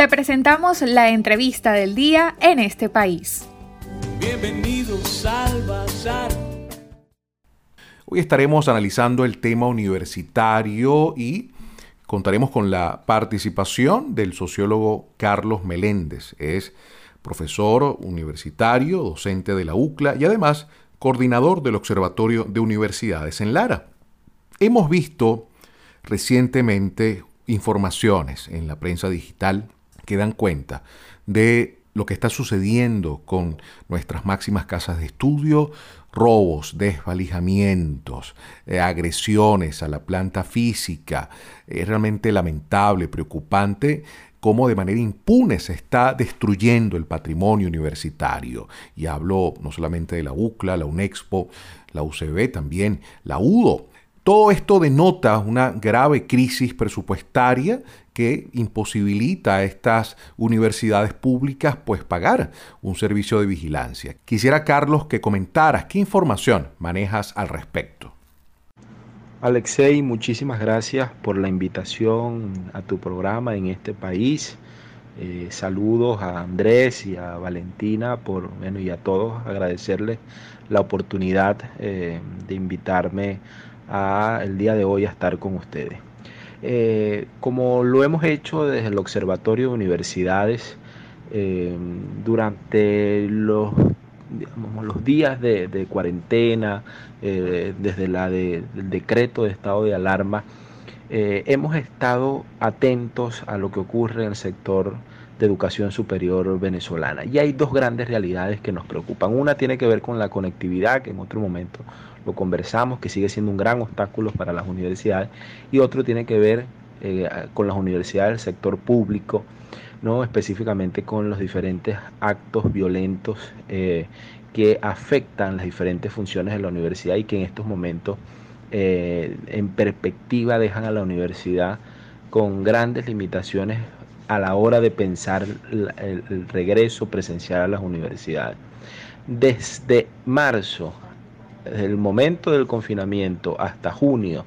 Te presentamos la entrevista del día en este país. Bienvenidos al Bazar. Hoy estaremos analizando el tema universitario y contaremos con la participación del sociólogo Carlos Meléndez. Es profesor universitario, docente de la UCLA y además coordinador del Observatorio de Universidades en Lara. Hemos visto recientemente informaciones en la prensa digital que dan cuenta de lo que está sucediendo con nuestras máximas casas de estudio, robos, desvalijamientos, eh, agresiones a la planta física. Es realmente lamentable, preocupante cómo de manera impune se está destruyendo el patrimonio universitario. Y hablo no solamente de la UCLA, la UNEXPO, la UCB, también la UDO. Todo esto denota una grave crisis presupuestaria que imposibilita a estas universidades públicas pues pagar un servicio de vigilancia. Quisiera Carlos que comentaras qué información manejas al respecto. Alexei, muchísimas gracias por la invitación a tu programa en este país. Eh, saludos a Andrés y a Valentina por, bueno, y a todos agradecerles la oportunidad eh, de invitarme a, el día de hoy a estar con ustedes. Eh, como lo hemos hecho desde el Observatorio de Universidades durante los días de, cuarentena, eh, desde la el decreto de estado de alarma, eh, hemos estado atentos a lo que ocurre en el sector de educación superior venezolana. Y hay dos grandes realidades que nos preocupan. Una tiene que ver con la conectividad, que en otro momento lo conversamos, que sigue siendo un gran obstáculo para las universidades, y otro tiene que ver eh, con las universidades del sector público, ¿no? específicamente con los diferentes actos violentos eh, que afectan las diferentes funciones de la universidad y que en estos momentos eh, en perspectiva dejan a la universidad con grandes limitaciones a la hora de pensar el regreso presencial a las universidades. Desde marzo, desde el momento del confinamiento hasta junio,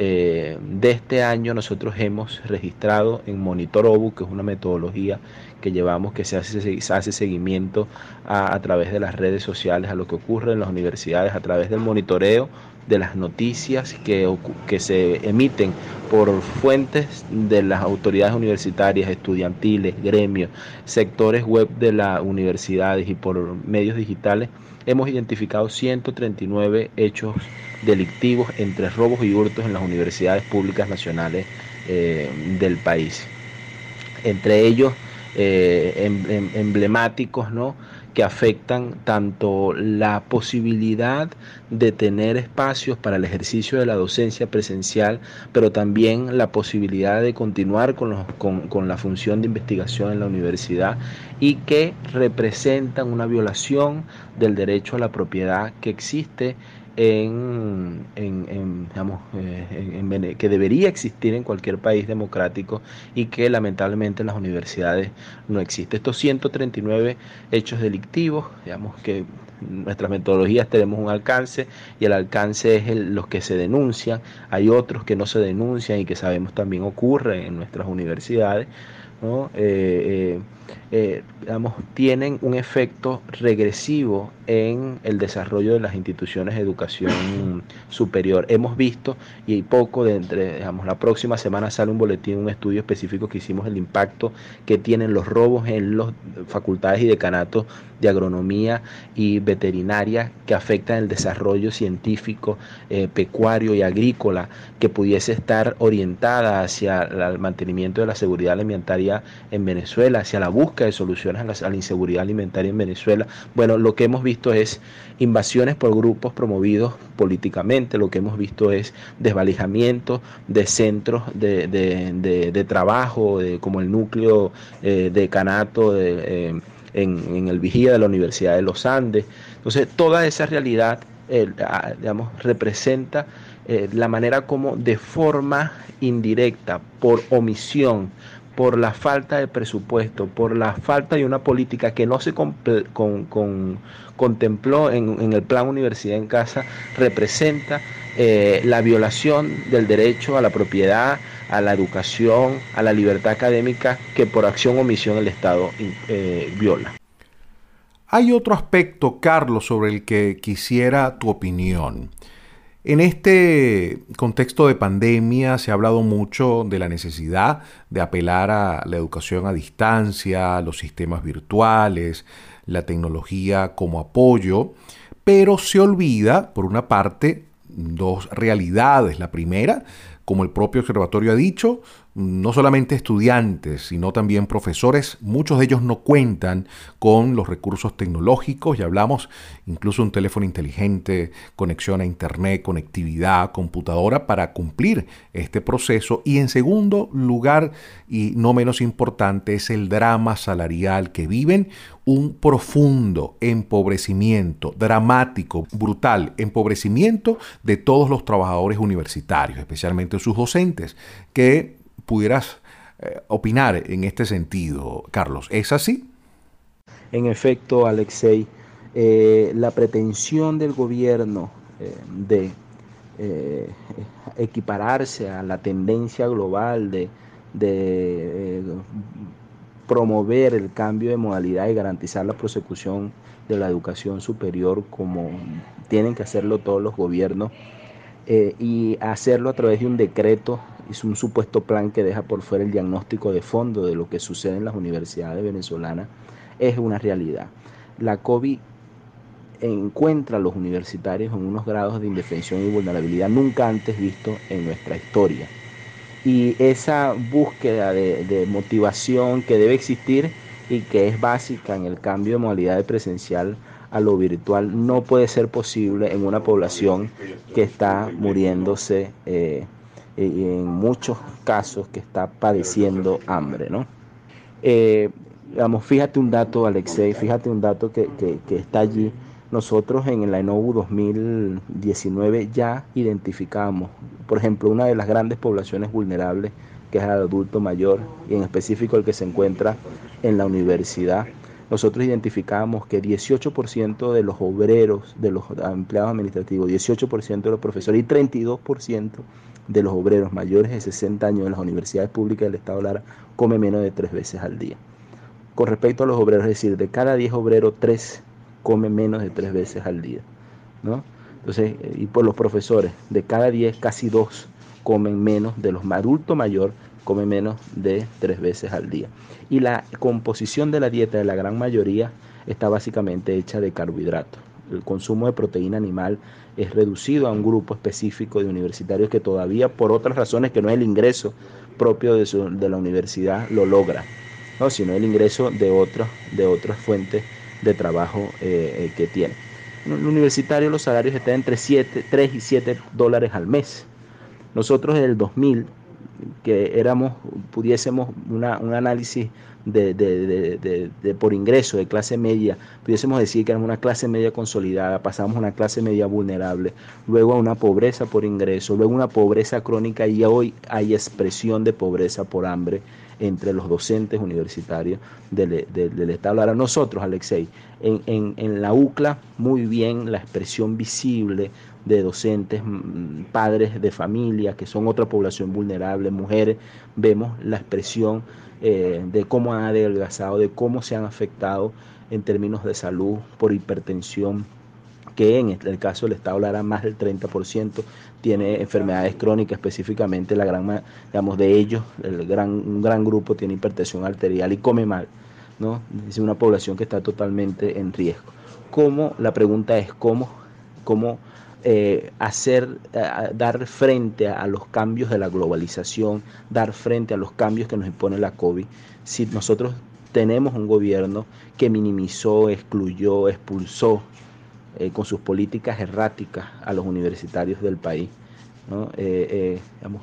eh, de este año nosotros hemos registrado en Monitorobu, que es una metodología que llevamos, que se hace, se hace seguimiento a, través de las redes sociales a lo que ocurre en las universidades, a través del monitoreo de las noticias que, que se emiten por fuentes de las autoridades universitarias, estudiantiles, gremios, sectores web de las universidades y por medios digitales hemos identificado 139 hechos delictivos entre robos y hurtos en las universidades públicas nacionales eh, del país. Entre ellos, eh, em, em, emblemáticos, ¿no? Que afectan tanto la posibilidad de tener espacios para el ejercicio de la docencia presencial, pero también la posibilidad de continuar con, con, la función de investigación en la universidad y que representan una violación del derecho a la propiedad que existe en, en, digamos, eh, que debería existir en cualquier país democrático y que lamentablemente en las universidades no existe. Estos 139 hechos delictivos, digamos que nuestras metodologías tenemos un alcance y el alcance es los que se denuncian, hay otros que no se denuncian y que sabemos también ocurre en nuestras universidades. ¿No? Eh, eh, eh, digamos, tienen un efecto regresivo en el desarrollo de las instituciones de educación superior. Hemos visto, y poco de entre, digamos, la próxima semana sale un boletín, un estudio específico que hicimos, el impacto que tienen los robos en las facultades y decanatos de agronomía y veterinaria que afectan el desarrollo científico, eh, pecuario y agrícola, que pudiese estar orientada hacia el mantenimiento de la seguridad alimentaria en Venezuela, hacia la búsqueda de soluciones a la, inseguridad alimentaria en Venezuela. Bueno, lo que hemos visto es invasiones por grupos promovidos políticamente, lo que hemos visto es desvalijamiento de centros de, trabajo, como el núcleo eh, de Canato eh, en, el Vigía de la Universidad de los Andes. Entonces, toda esa realidad, eh, digamos, representa la manera como de forma indirecta, por omisión, por la falta de presupuesto, por la falta de una política que no se contempló en, el plan Universidad en Casa, representa eh, la violación del derecho a la propiedad, a la educación, a la libertad académica que por acción o omisión el Estado eh, viola. Hay otro aspecto, Carlos, sobre el que quisiera tu opinión. En este contexto de pandemia se ha hablado mucho de la necesidad de apelar a la educación a distancia, los sistemas virtuales, la tecnología como apoyo, pero se olvida, por una parte, dos realidades. La primera, como el propio observatorio ha dicho, no solamente estudiantes, sino también profesores, muchos de ellos no cuentan con los recursos tecnológicos, y hablamos incluso un teléfono inteligente, conexión a internet, conectividad, computadora para cumplir este proceso. Y en segundo lugar, y no menos importante, es el drama salarial que viven, un profundo empobrecimiento, dramático, brutal empobrecimiento de todos los trabajadores universitarios, especialmente sus docentes, que pudieras eh, opinar en este sentido, Carlos. ¿Es así? En efecto, Alexei, eh, la pretensión del gobierno eh, de equipararse a la tendencia global de, de promover el cambio de modalidad y garantizar la prosecución de la educación superior como tienen que hacerlo todos los gobiernos y hacerlo a través de un decreto es un supuesto plan que deja por fuera el diagnóstico de fondo de lo que sucede en las universidades venezolanas, es una realidad. La COVID encuentra a los universitarios en unos grados de indefensión y vulnerabilidad nunca antes visto en nuestra historia. Y esa búsqueda de, de, motivación que debe existir y que es básica en el cambio de modalidad de presencial a lo virtual no puede ser posible en una población que está muriéndose eh, y en muchos casos que está padeciendo hambre, ¿no? Eh, fíjate un dato, Alexei, fíjate un dato que, está allí. Nosotros en la ENOVU 2019 ya identificamos, por ejemplo, una de las grandes poblaciones vulnerables, que es el adulto mayor, y en específico el que se encuentra en la universidad. Nosotros identificamos que 18% de los obreros, de los empleados administrativos, 18% de los profesores y 32% de los obreros mayores de 60 años en las universidades públicas del Estado Lara come menos de tres veces al día. Con respecto a los obreros, es decir, de cada 10 obreros, 3 comen menos de tres veces al día. ¿no? Entonces, y por los profesores, de cada 10, casi 2 comen menos, de los adultos mayor, come menos de tres veces al día. Y la composición de la dieta de la gran mayoría está básicamente hecha de carbohidratos el consumo de proteína animal es reducido a un grupo específico de universitarios que todavía por otras razones que no es el ingreso propio de, la universidad lo logra, ¿no? sino el ingreso de, otros, de otras fuentes de trabajo eh, eh, que tiene. En el universitario los salarios están entre 7, 3 y 7 dólares al mes. Nosotros en el 2000, que éramos, pudiésemos una, un análisis de, por ingreso de clase media, pudiésemos decir que éramos una clase media consolidada, pasamos a una clase media vulnerable, luego a una pobreza por ingreso, luego una pobreza crónica y hoy hay expresión de pobreza por hambre entre los docentes universitarios del, Estado. Ahora nosotros, Alexei, en, en la UCLA, muy bien la expresión visible de docentes, mm, padres de familia, que son otra población vulnerable, mujeres, vemos la expresión eh, de cómo han adelgazado, de cómo se han afectado en términos de salud por hipertensión, que en el caso del Estado Lara más del 30% tiene enfermedades crónicas, específicamente la gran, digamos, de ellos, el gran, un gran grupo tiene hipertensión arterial y come mal, ¿no? Es una población que está totalmente en riesgo. ¿Cómo? La pregunta es cómo, cómo eh, hacer, eh, dar frente a, los cambios de la globalización, dar frente a los cambios que nos impone la COVID. Si nosotros tenemos un gobierno que minimizó, excluyó, expulsó eh, con sus políticas erráticas a los universitarios del país.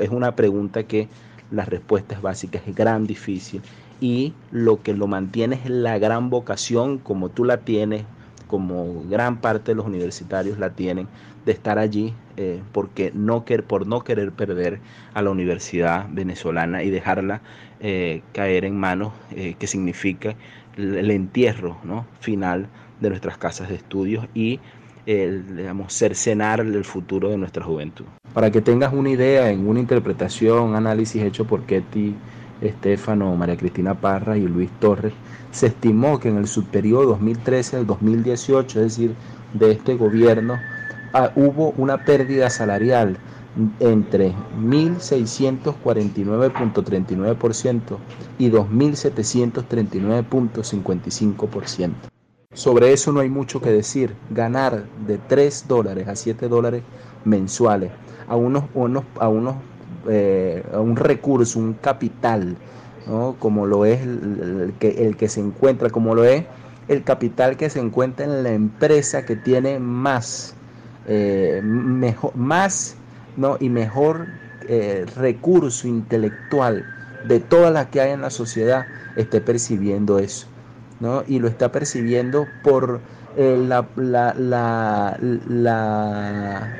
es una pregunta que la respuesta es básica, es gran difícil y lo que lo mantiene es la gran vocación como tú la tienes, como gran parte de los universitarios la tienen, de estar allí eh, porque no por no querer perder a la universidad venezolana y dejarla eh, caer en manos eh, que significa el, entierro ¿no? final de nuestras casas de estudios y digamos, cercenar el futuro de nuestra juventud. Para que tengas una idea, en una interpretación, análisis hecho por Ketty Estefano, María Cristina Parra y Luis Torres, se estimó que en el subperiodo 2013 al 2018, es decir, de este gobierno, ah, hubo una pérdida salarial entre 1.649.39% y 2.739.55%. Sobre eso no hay mucho que decir. Ganar de 3 dólares a 7 dólares mensuales a unos, a unos eh, a un recurso, un capital, como lo es el, que, el que se encuentra, como lo es el capital que se encuentra en la empresa que tiene más, eh, mejor, más ¿no? y mejor eh, recurso intelectual de todas las que hay en la sociedad, esté percibiendo eso. ¿No? Y lo está percibiendo por la, la, la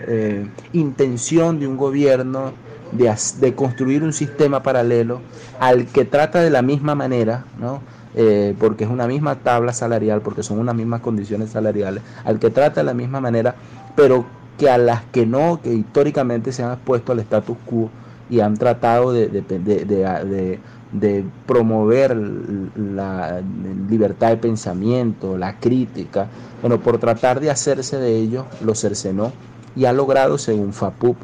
intención de un gobierno de, construir un sistema paralelo al que trata de la misma manera, ¿no? Eh, porque es una misma tabla salarial, porque son unas mismas condiciones salariales, al que trata de la misma manera, pero que a las que no, que históricamente se han expuesto al status quo y han tratado de, de promover la libertad de pensamiento, la crítica, bueno, por tratar de hacerse de ello, lo cercenó y ha logrado, según FAPUP,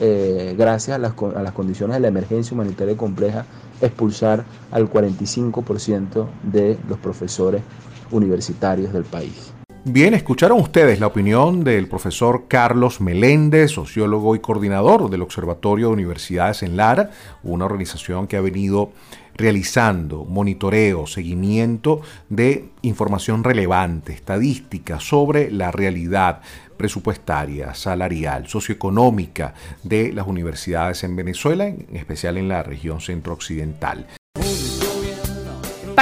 eh, gracias a las, a las condiciones de la emergencia humanitaria compleja, expulsar al 45% de los profesores universitarios del país. Bien, escucharon ustedes la opinión del profesor Carlos Meléndez, sociólogo y coordinador del Observatorio de Universidades en Lara, una organización que ha venido realizando monitoreo, seguimiento de información relevante, estadística sobre la realidad presupuestaria, salarial, socioeconómica de las universidades en Venezuela, en especial en la región centrooccidental.